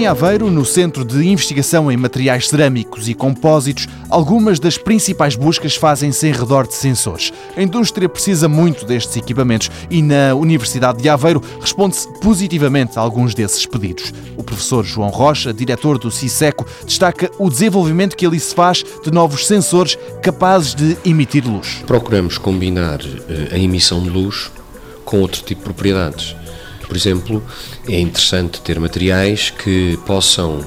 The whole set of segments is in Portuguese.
Em Aveiro, no Centro de Investigação em Materiais Cerâmicos e Compósitos, algumas das principais buscas fazem-se em redor de sensores. A indústria precisa muito destes equipamentos e na Universidade de Aveiro responde-se positivamente a alguns desses pedidos. O professor João Rocha, diretor do CISECO, destaca o desenvolvimento que ali se faz de novos sensores capazes de emitir luz. Procuramos combinar eh, a emissão de luz com outro tipo de propriedades. Por exemplo, é interessante ter materiais que possam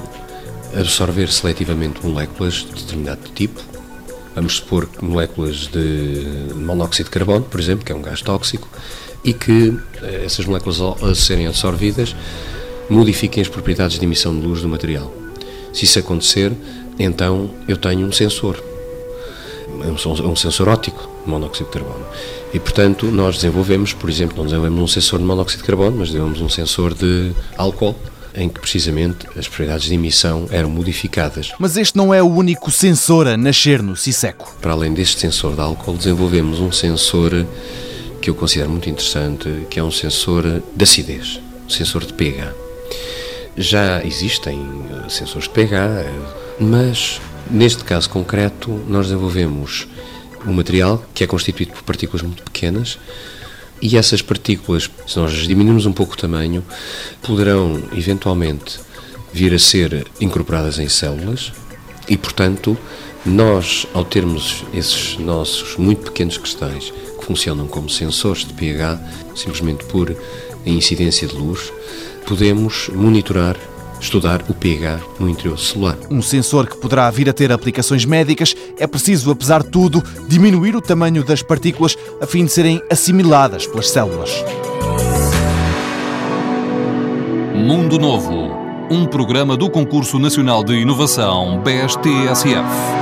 absorver seletivamente moléculas de determinado tipo. Vamos supor moléculas de monóxido de carbono, por exemplo, que é um gás tóxico, e que eh, essas moléculas, ao serem absorvidas, modifiquem as propriedades de emissão de luz do material. Se isso acontecer, então eu tenho um sensor, um sensor óptico de monóxido de carbono. E, portanto, nós desenvolvemos, por exemplo, não desenvolvemos um sensor de monóxido de carbono, mas desenvolvemos um sensor de álcool, em que precisamente as propriedades de emissão eram modificadas. Mas este não é o único sensor a nascer no CISECO. Para além deste sensor de álcool, desenvolvemos um sensor que eu considero muito interessante, que é um sensor de acidez, um sensor de pH. Já existem eh, sensores de pH, eh, mas neste caso concreto nós desenvolvemos um material que é constituído por partículas muito pequenas e essas partículas, se nós diminuirmos um pouco o tamanho, poderão eventualmente vir a ser incorporadas em células e, portanto, nós, ao termos esses nossos muito pequenos cristais que funcionam como sensores de pH, simplesmente por incidência de luz, podemos monitorar estudar o pH no interior celular. Um sensor que poderá vir a ter aplicações médicas, é preciso, apesar de tudo, diminuir o tamanho das partículas a fim de serem assimiladas pelas células. Mundo Novo, um programa do Concurso Nacional de Inovação BSTSF.